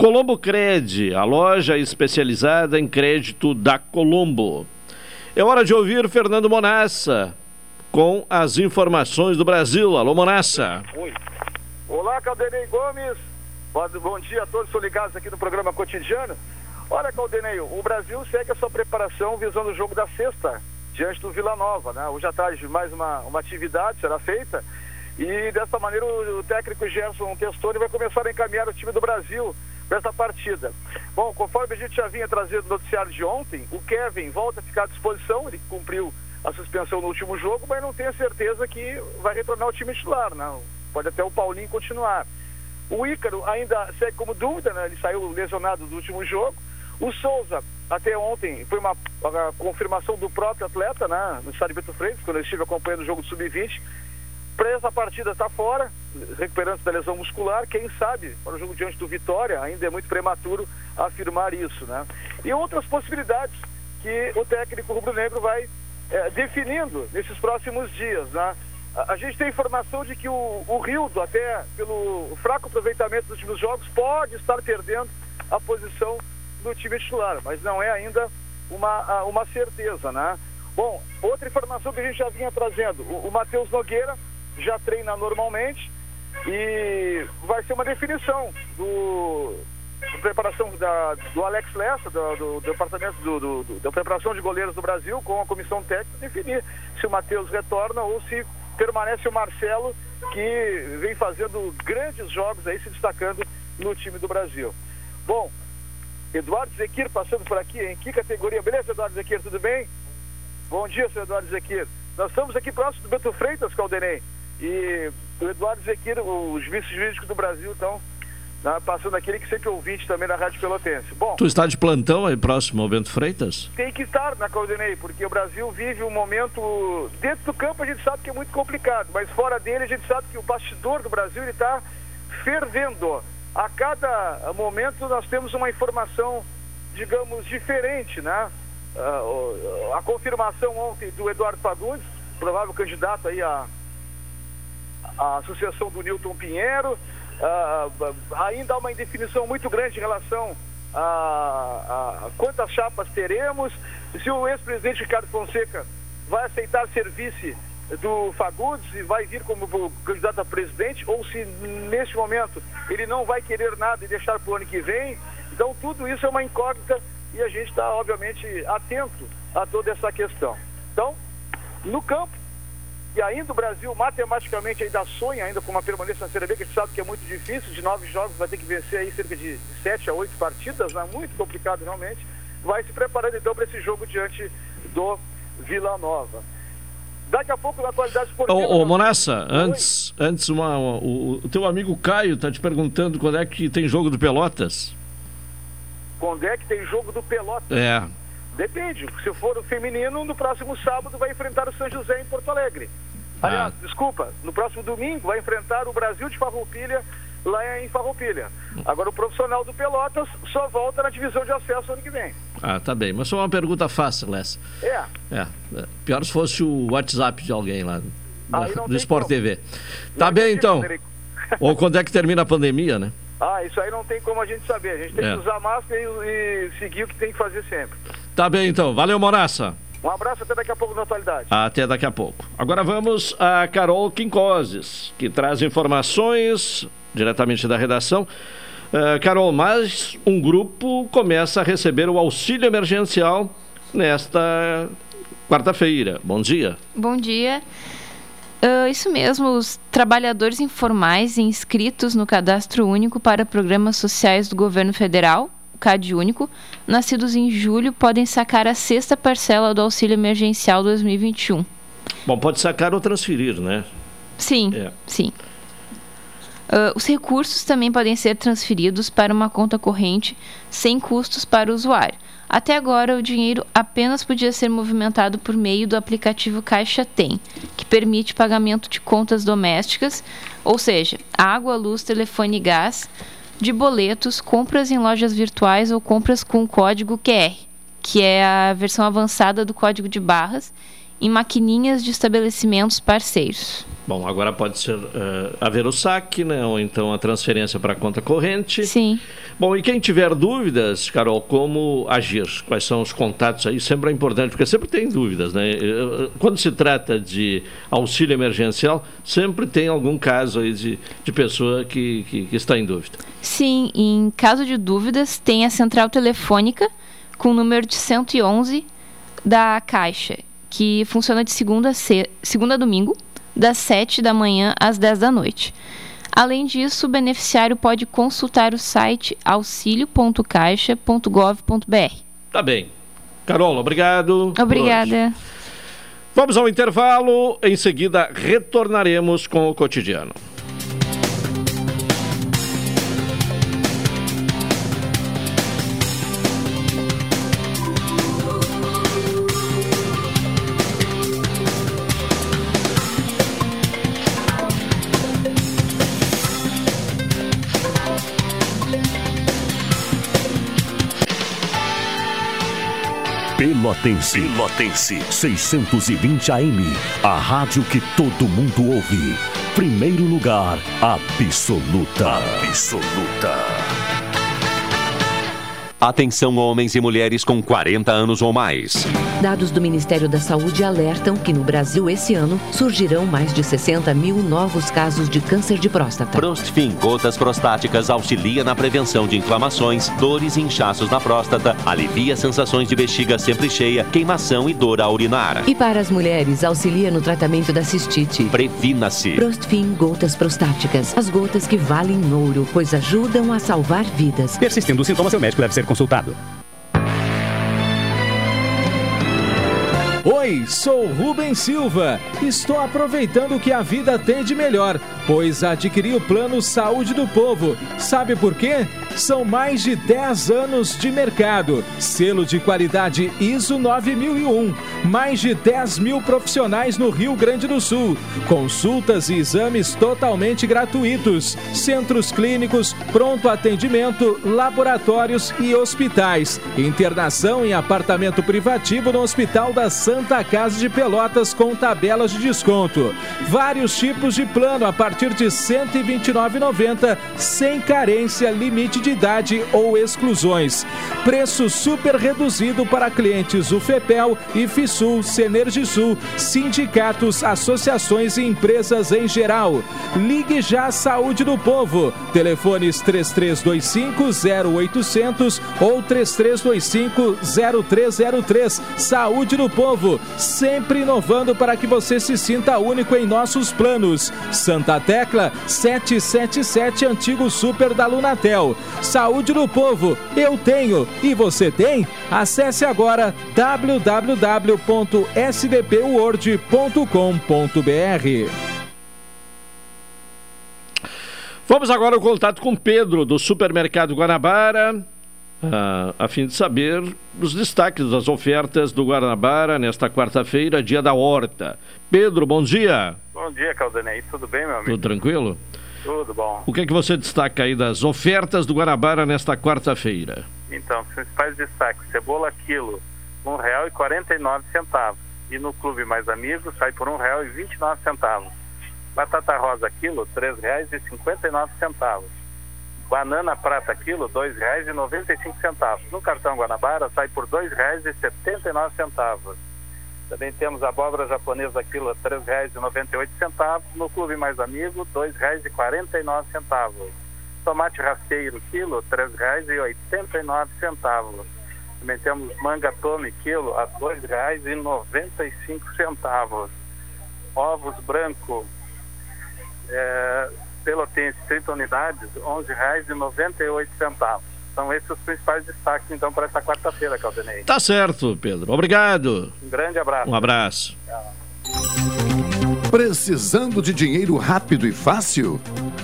Colombo Cred, a loja especializada em crédito da Colombo. É hora de ouvir Fernando Monassa com as informações do Brasil. Alô, Monassa. Olá, Caldenei Gomes. Bom dia a todos, estou ligados aqui no programa cotidiano. Olha, Caldenei, o Brasil segue a sua preparação visando o jogo da sexta, diante do Vila Nova. Né? Hoje à tarde mais uma, uma atividade será feita e dessa maneira o, o técnico Gerson Testoni vai começar a encaminhar o time do Brasil para essa partida. Bom, conforme a gente já vinha trazendo no noticiário de ontem, o Kevin volta a ficar à disposição, ele cumpriu a suspensão no último jogo, mas não tenho certeza que vai retornar ao time titular, não. Pode até o Paulinho continuar. O Ícaro ainda segue como dúvida, né? Ele saiu lesionado do último jogo. O Souza, até ontem, foi uma confirmação do próprio atleta, né? No estádio Beto Freitas, quando ele estive acompanhando o jogo do Sub-20. Para essa partida está fora, recuperando da lesão muscular. Quem sabe, para o jogo diante do Vitória, ainda é muito prematuro afirmar isso, né? E outras possibilidades que o técnico rubro-negro vai é, definindo nesses próximos dias, né? A, a gente tem informação de que o, o Rildo, até pelo fraco aproveitamento dos últimos jogos, pode estar perdendo a posição do time titular, mas não é ainda uma, uma certeza, né? Bom, outra informação que a gente já vinha trazendo, o, o Matheus Nogueira já treina normalmente e vai ser uma definição do, preparação da, do Alex Lessa, do, do, do departamento do, da preparação de goleiros do Brasil, com a comissão técnica, definir se o Matheus retorna ou se permanece o Marcelo, que vem fazendo grandes jogos aí, se destacando no time do Brasil. Bom, Eduardo Zequir passando por aqui, em que categoria? Beleza, Eduardo Zequir, tudo bem? Bom dia, senhor Eduardo Zequir. Nós estamos aqui próximo do Beto Freitas, Caldenei. E o Eduardo Zequir, os vice-jurídicos do Brasil, estão né, passando aquele que sempre ouvinte também da Rádio Pelotense. Bom, Tu está de plantão aí próximo ao Bento Freitas? tem que estar na Caldenei, porque o Brasil vive um momento. Dentro do campo a gente sabe que é muito complicado, mas fora dele a gente sabe que o bastidor do Brasil está fervendo. A cada momento nós temos uma informação, digamos, diferente, né? Ah, a confirmação ontem do Eduardo Fagundes, provável candidato aí à, à sucessão do Newton Pinheiro. Ah, ainda há uma indefinição muito grande em relação a, a- a quantas chapas teremos, se o ex-presidente Ricardo Fonseca vai aceitar ser vice do Fagundes e vai vir como candidato a presidente, ou se neste momento ele não vai querer nada e deixar para o ano que vem. Então tudo isso é uma incógnita e a gente está, obviamente, atento a toda essa questão. Então, no campo, e ainda o Brasil matematicamente ainda sonha ainda com uma permanência na Série B, que a gente sabe que é muito difícil, de nove jogos vai ter que vencer aí cerca de sete a oito partidas, né? muito complicado realmente, vai se preparando então para esse jogo diante do Vila Nova. Daqui a pouco na atualidade esportiva... Ô, ô Monassa, antes, antes uma, uma- o, o teu amigo Caio está te perguntando quando é que tem jogo do Pelotas. Quando é que tem jogo do Pelota? É. Depende. Se for o feminino, no próximo sábado vai enfrentar o São José em Porto Alegre. Aliás, desculpa, no próximo domingo vai enfrentar o Brasil de Farroupilha lá em Farroupilha. Agora o profissional do Pelotas só volta na divisão de acesso ano que vem. Ah, tá bem. Mas só uma pergunta fácil essa. É. É. é. Pior se fosse o WhatsApp de alguém lá da- não do Sport como. TV. Tá bem, então. Frederico. Ou quando é que termina a pandemia, né? Ah, isso aí não tem como a gente saber. A gente tem É. que usar máscara e, e seguir o que tem que fazer sempre. Tá bem, então. Valeu, Monassa. Um abraço até daqui a pouco na atualidade. Até daqui a pouco. Agora vamos a Carol Quincoses, que traz informações diretamente da redação. Ah, Carol, mais um grupo começa a receber o auxílio emergencial nesta quarta-feira. Bom dia. Bom dia. Ah, isso mesmo, os trabalhadores informais inscritos no Cadastro Único para Programas Sociais do Governo Federal, o CAD Único, nascidos em julho, podem sacar a sexta parcela do Auxílio Emergencial 2021. Bom, pode sacar ou transferir, né? Sim, É. sim. Ah, os recursos também podem ser transferidos para uma conta corrente sem custos para o usuário. Até agora, o dinheiro apenas podia ser movimentado por meio do aplicativo Caixa Tem, que permite pagamento de contas domésticas, ou seja, água, luz, telefone e gás, de boletos, compras em lojas virtuais ou compras com código QR, que é a versão avançada do código de barras, em maquininhas de estabelecimentos parceiros. Bom, agora pode ser eh, haver o saque, né? Ou então a transferência para a conta corrente. Sim. Bom, e quem tiver dúvidas, Carol, como agir? Quais são os contatos aí? Sempre é importante, porque sempre tem dúvidas, né? Eh, Quando se trata de auxílio emergencial, sempre tem algum caso aí de, de pessoa que, que, que está em dúvida. Sim, em caso de dúvidas, tem a central telefônica com o número de 111 da Caixa, que funciona de segunda a, se... segunda a domingo, das 7 da manhã às 10 da noite. Além disso, o beneficiário pode consultar o site auxilio.caixa.gov.br. Tá bem. Carol, obrigado. Obrigada. Vamos ao intervalo. Em seguida, retornaremos com o cotidiano. Pelotense. Pelotense. 620 AM. A rádio que todo mundo ouve. Primeiro lugar, absoluta. Absoluta. Atenção homens e mulheres com 40 anos ou mais. Dados do Ministério da Saúde alertam que no Brasil esse ano surgirão mais de 60 mil novos casos de câncer de próstata. Prostfin Gotas Prostáticas auxilia na prevenção de inflamações, dores e inchaços na próstata, alivia sensações de bexiga sempre cheia, queimação e dor ao urinar. E para as mulheres, auxilia no tratamento da cistite. Previna-se. Prostfin Gotas Prostáticas. As gotas que valem ouro, pois ajudam a salvar vidas. Persistindo os sintomas, seu médico deve ser consultado. Oi, sou Rubem Silva. Estou aproveitando o que a vida tem de melhor, pois adquiri o plano Saúde do Povo. Sabe por quê? São mais de 10 anos de mercado. Selo de qualidade ISO 9001. Mais de 10 mil profissionais no Rio Grande do Sul. Consultas e exames totalmente gratuitos. Centros clínicos, pronto atendimento, laboratórios e hospitais. Internação em apartamento privativo no Hospital da Santa Casa de Pelotas com tabelas de desconto. Vários tipos de plano a partir de R$ 129,90, sem carência, limite de idade ou exclusões. Preço super reduzido para clientes UFEPEL, IFISUL, Senergisul, sindicatos, associações e empresas em geral. Ligue já à Saúde do Povo. Telefones 3325 0800 ou 3325 0303. Saúde do Povo sempre inovando para que você se sinta único em nossos planos. Santa Tecla 777 Antigo Super da Lunatel. Saúde do Povo, eu tenho e você tem? Acesse agora www.sdpword.com.br. Vamos agora ao contato com Pedro, do Supermercado Guanabara, ah, a fim de saber os destaques das ofertas do Guanabara nesta quarta-feira, dia da horta. Pedro, bom dia. Bom dia, Caldanei. Tudo bem, meu amigo? Tudo tranquilo? Tudo bom. O que é que você destaca aí das ofertas do Guanabara nesta quarta-feira? Então, os principais destaques: cebola quilo, R$ 1,49. E no Clube Mais Amigos sai por R$ 1,29. Batata rosa quilo, R$ 3,59. Banana prata quilo, R$ 2,95. No cartão Guanabara sai por R$ 2,79. Também temos abóbora japonesa quilo, R$ 3,98. No Clube Mais Amigo, R$ 2,49. Tomate rasteiro quilo, R$ 3,89. Também temos manga tome quilo a R$ 2,95. Ovos branco é, pelotense 30 unidades, R$ 11,98. São esses os principais destaques, então, para essa quarta-feira, Caldenei. Tá certo, Pedro. Obrigado. Um grande abraço. Um abraço. Precisando de dinheiro rápido e fácil?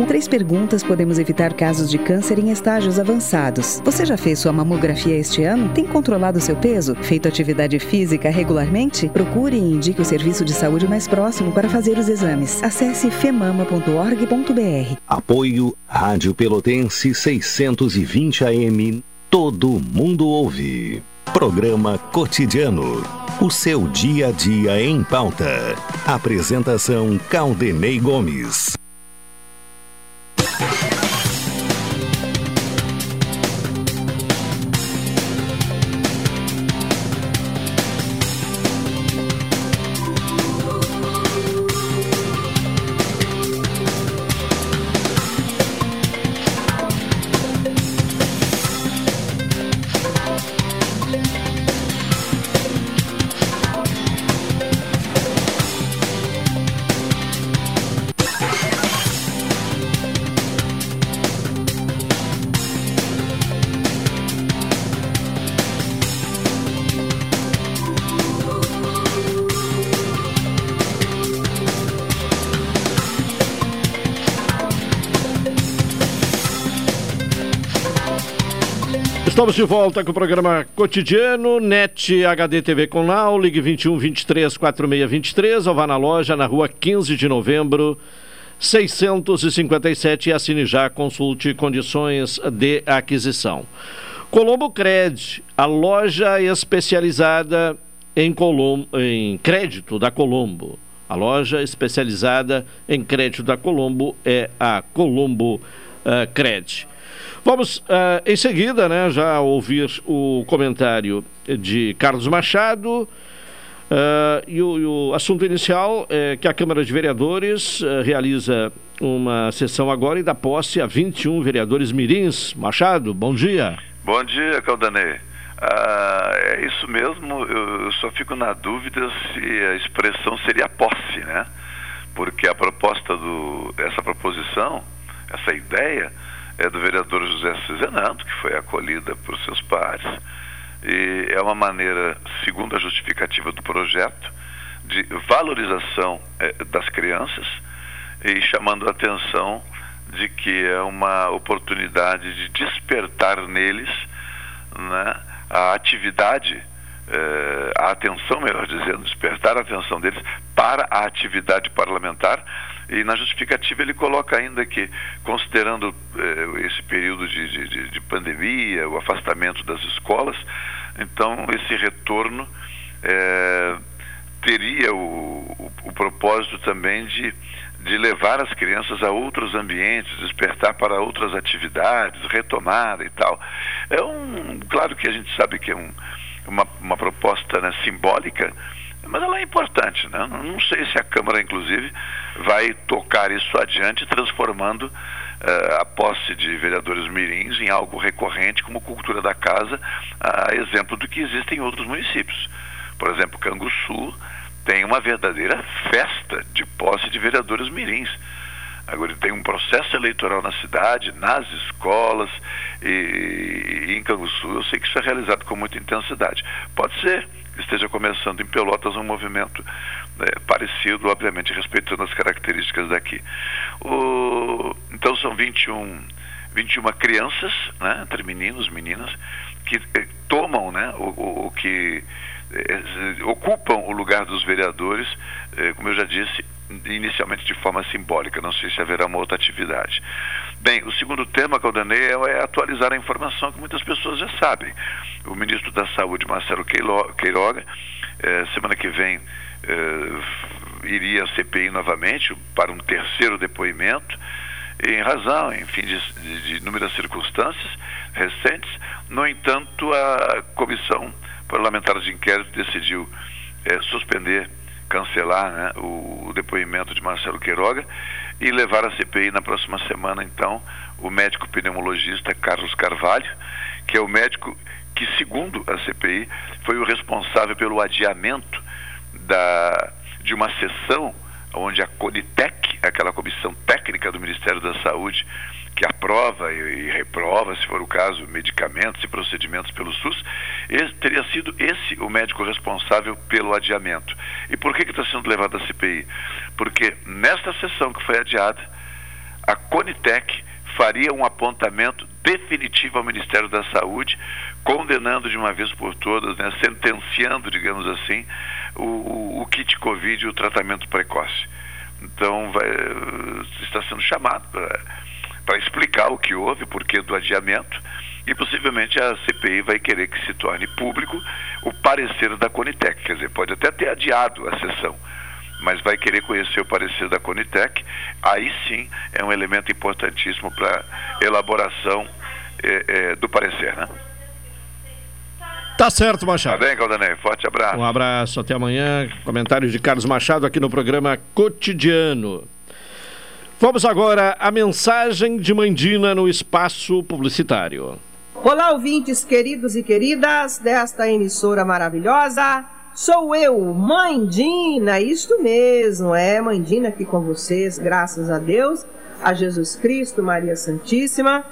Com três perguntas, podemos evitar casos de câncer em estágios avançados. Você já fez sua mamografia este ano? Tem controlado seu peso? Feito atividade física regularmente? Procure e indique o serviço de saúde mais próximo para fazer os exames. Acesse femama.org.br. Apoio Rádio Pelotense 620 AM. Todo mundo ouve. Programa Cotidiano. O seu dia a dia em pauta. Apresentação Caldenei Gomes. Estamos de volta com o programa cotidiano, NET HD TV com Now, ligue 21 23 46 23 ou vá na loja na rua 15 de novembro, 657 e assine já, consulte condições de aquisição. Colombo Cred, a loja especializada em, Colom em crédito da Colombo. A loja especializada em crédito da Colombo é a Colombo uh, Cred. Vamos uh, em seguida, né, já ouvir o comentário de Carlos Machado. Uh, e, o, e, o, assunto inicial é que a Câmara de Vereadores uh, realiza uma sessão agora e dá posse a 21 vereadores mirins. Machado, bom dia. Bom dia, Caldanei. Ah, é isso mesmo, eu só fico na dúvida se a expressão seria posse, né? Porque a proposta do, essa proposição, essa ideia, é do vereador José Cizenando, que foi acolhida por seus pares. E é uma maneira, segundo a justificativa do projeto, de valorização eh, das crianças e chamando a atenção de que é uma oportunidade de despertar neles né, a atividade, eh, a atenção, melhor dizendo, despertar a atenção deles para a atividade parlamentar e na justificativa ele coloca ainda que, considerando eh, esse período de, de, de, pandemia, o afastamento das escolas, então esse retorno eh, teria o, o, o, propósito também de, de levar as crianças a outros ambientes, despertar para outras atividades, retomar e tal. É um, claro que a gente sabe que é um, uma, uma proposta né, simbólica, mas ela é importante, né? Não sei se a Câmara, inclusive, vai tocar isso adiante, transformando uh, a posse de vereadores mirins em algo recorrente como cultura da casa, a exemplo do que existe em outros municípios. Por exemplo, Canguçu tem uma verdadeira festa de posse de vereadores mirins. Agora, tem um processo eleitoral na cidade, nas escolas e, e em Canguçu. Eu sei que isso é realizado com muita intensidade. Pode ser esteja começando em Pelotas um movimento né, parecido, obviamente respeitando as características daqui. O, então são 21, 21 crianças, né, entre meninos e meninas, que eh, tomam né, o, o, o que eh, ocupam o lugar dos vereadores, eh, como eu já disse, inicialmente de forma simbólica, não sei se haverá uma outra atividade. Bem, o segundo tema, Caldanei, é, é atualizar a informação que muitas pessoas já sabem. O ministro da Saúde, Marcelo Queiroga, eh, semana que vem eh, iria à CPI novamente para um terceiro depoimento, em razão, enfim, de, de, inúmeras circunstâncias recentes. No entanto, a comissão parlamentar de inquérito decidiu eh, suspender cancelar né, o, depoimento de Marcelo Queiroga e levar a CPI na próxima semana, então, o médico pneumologista Carlos Carvalho, que é o médico que, segundo a CPI, foi o responsável pelo adiamento da, de uma sessão onde a Conitec, aquela comissão técnica do Ministério da Saúde, que aprova e, reprova, se for o caso, medicamentos e procedimentos pelo SUS, esse, teria sido esse o médico responsável pelo adiamento. E por que está sendo levado à CPI? Porque nesta sessão que foi adiada, a Conitec faria um apontamento definitivo ao Ministério da Saúde, condenando de uma vez por todas, né, sentenciando, digamos assim, o, o, o kit Covid e o tratamento precoce. Então, vai, está sendo chamado para para explicar o que houve, o porquê do adiamento, e possivelmente a CPI vai querer que se torne público o parecer da Conitec. Quer dizer, pode até ter adiado a sessão, mas vai querer conhecer o parecer da Conitec. Aí sim é um elemento importantíssimo para elaboração é, é, do parecer, né? Tá certo, Machado. Tá bem, Caldanei. Forte abraço. Um abraço, até amanhã. Comentários de Carlos Machado aqui no programa Cotidiano. Vamos agora à mensagem de Mandina no espaço publicitário. Olá, ouvintes queridos e queridas desta emissora maravilhosa. Sou eu, Mandina, isto mesmo, é Mandina aqui com vocês, graças a Deus, a Jesus Cristo, Maria Santíssima.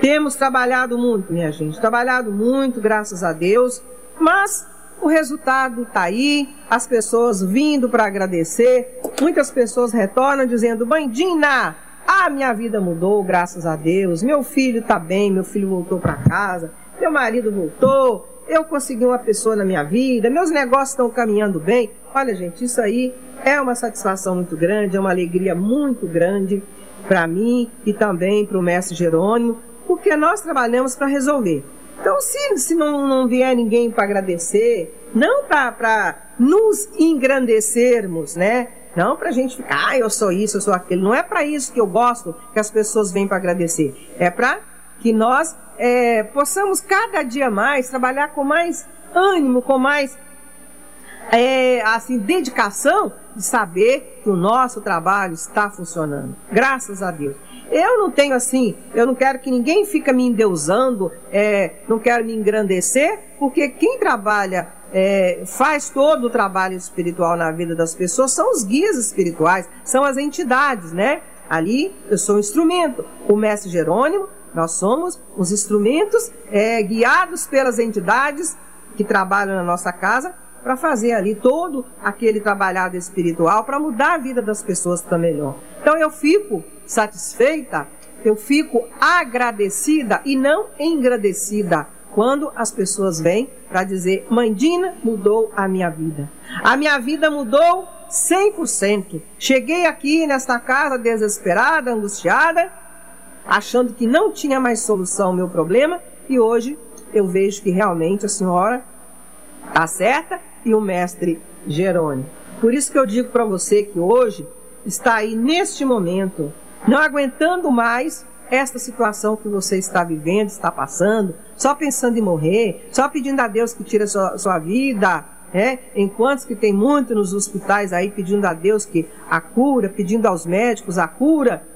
Temos trabalhado muito, minha gente, trabalhado muito, graças a Deus, mas o resultado está aí, as pessoas vindo para agradecer. Muitas pessoas retornam dizendo: Bandina, a minha vida mudou, graças a Deus. Meu filho está bem, meu filho voltou para casa, meu marido voltou, eu consegui uma pessoa na minha vida, meus negócios estão caminhando bem. Olha, gente, isso aí é uma satisfação muito grande, é uma alegria muito grande para mim e também para o mestre Jerônimo, porque nós trabalhamos para resolver. Então, se, se não, não vier ninguém para agradecer, não para nos engrandecermos, né? Não para a gente ficar, ah, eu sou isso, eu sou aquilo. Não é para isso que eu gosto que as pessoas vêm para agradecer. É para que nós é, possamos cada dia mais trabalhar com mais ânimo, com mais é, assim, dedicação de saber que o nosso trabalho está funcionando. Graças a Deus. Eu não tenho assim, eu não quero que ninguém fique me endeusando, é, não quero me engrandecer, porque quem trabalha, é, faz todo o trabalho espiritual na vida das pessoas são os guias espirituais, são as entidades, né? Ali eu sou um instrumento. O mestre Jerônimo, nós somos os instrumentos é, guiados pelas entidades que trabalham na nossa casa para fazer ali todo aquele trabalhado espiritual para mudar a vida das pessoas para melhor. Então eu fico satisfeita, eu fico agradecida e não engrandecida quando as pessoas vêm para dizer: Mandina mudou a minha vida. A minha vida mudou 100%. Cheguei aqui nesta casa desesperada, angustiada, achando que não tinha mais solução ao meu problema e hoje eu vejo que realmente a senhora está certa e o mestre Jerônimo. Por isso que eu digo para você que hoje está aí neste momento, não aguentando mais esta situação que você está vivendo, está passando, só pensando em morrer, só pedindo a Deus que tire a sua, sua vida, né? enquanto que tem muito nos hospitais aí pedindo a Deus que a cura, pedindo aos médicos a cura,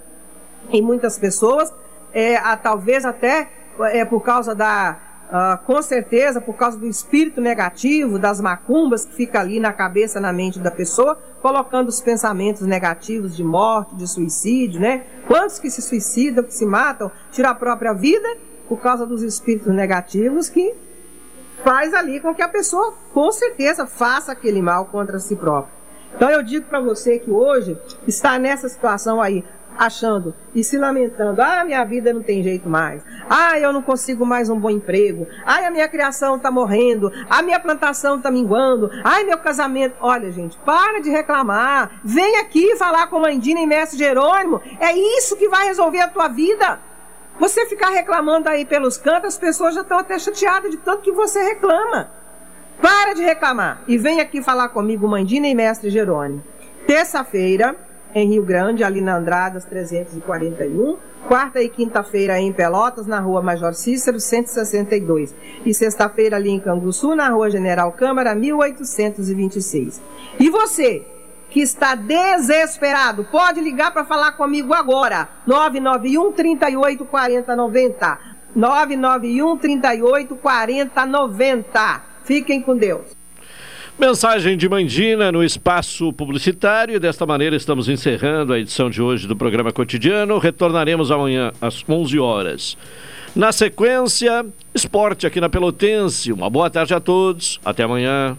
e muitas pessoas, é, a, talvez até é, por causa da, Uh, com certeza, por causa do espírito negativo, das macumbas que fica ali na cabeça, na mente da pessoa, colocando os pensamentos negativos de morte, de suicídio, né? Quantos que se suicidam, que se matam, tiram a própria vida por causa dos espíritos negativos que faz ali com que a pessoa, com certeza, faça aquele mal contra si própria. Então eu digo para você que hoje está nessa situação aí, achando e se lamentando: ah, minha vida não tem jeito mais. Ah, eu não consigo mais um bom emprego. Ah, a minha criação está morrendo. A minha plantação está minguando. Ai, meu casamento. Olha, gente, para de reclamar. Vem aqui falar com Mandina e Mestre Jerônimo. É isso que vai resolver a tua vida. Você ficar reclamando aí pelos cantos, as pessoas já estão até chateadas de tanto que você reclama. Para de reclamar e vem aqui falar comigo, Mandina e Mestre Jerônimo. Terça-feira, em Rio Grande, ali na Andradas 341. Quarta e quinta-feira em Pelotas, na rua Major Cícero, 162. E sexta-feira ali em Canguçu, na rua General Câmara, 1826. E você, que está desesperado, pode ligar para falar comigo agora. 991 38 40 90. 991 38 40 90. Fiquem com Deus. Mensagem de Mandina no espaço publicitário. Desta maneira, estamos encerrando a edição de hoje do programa cotidiano. Retornaremos amanhã às 11 horas. Na sequência, esporte aqui na Pelotense. Uma boa tarde a todos. Até amanhã.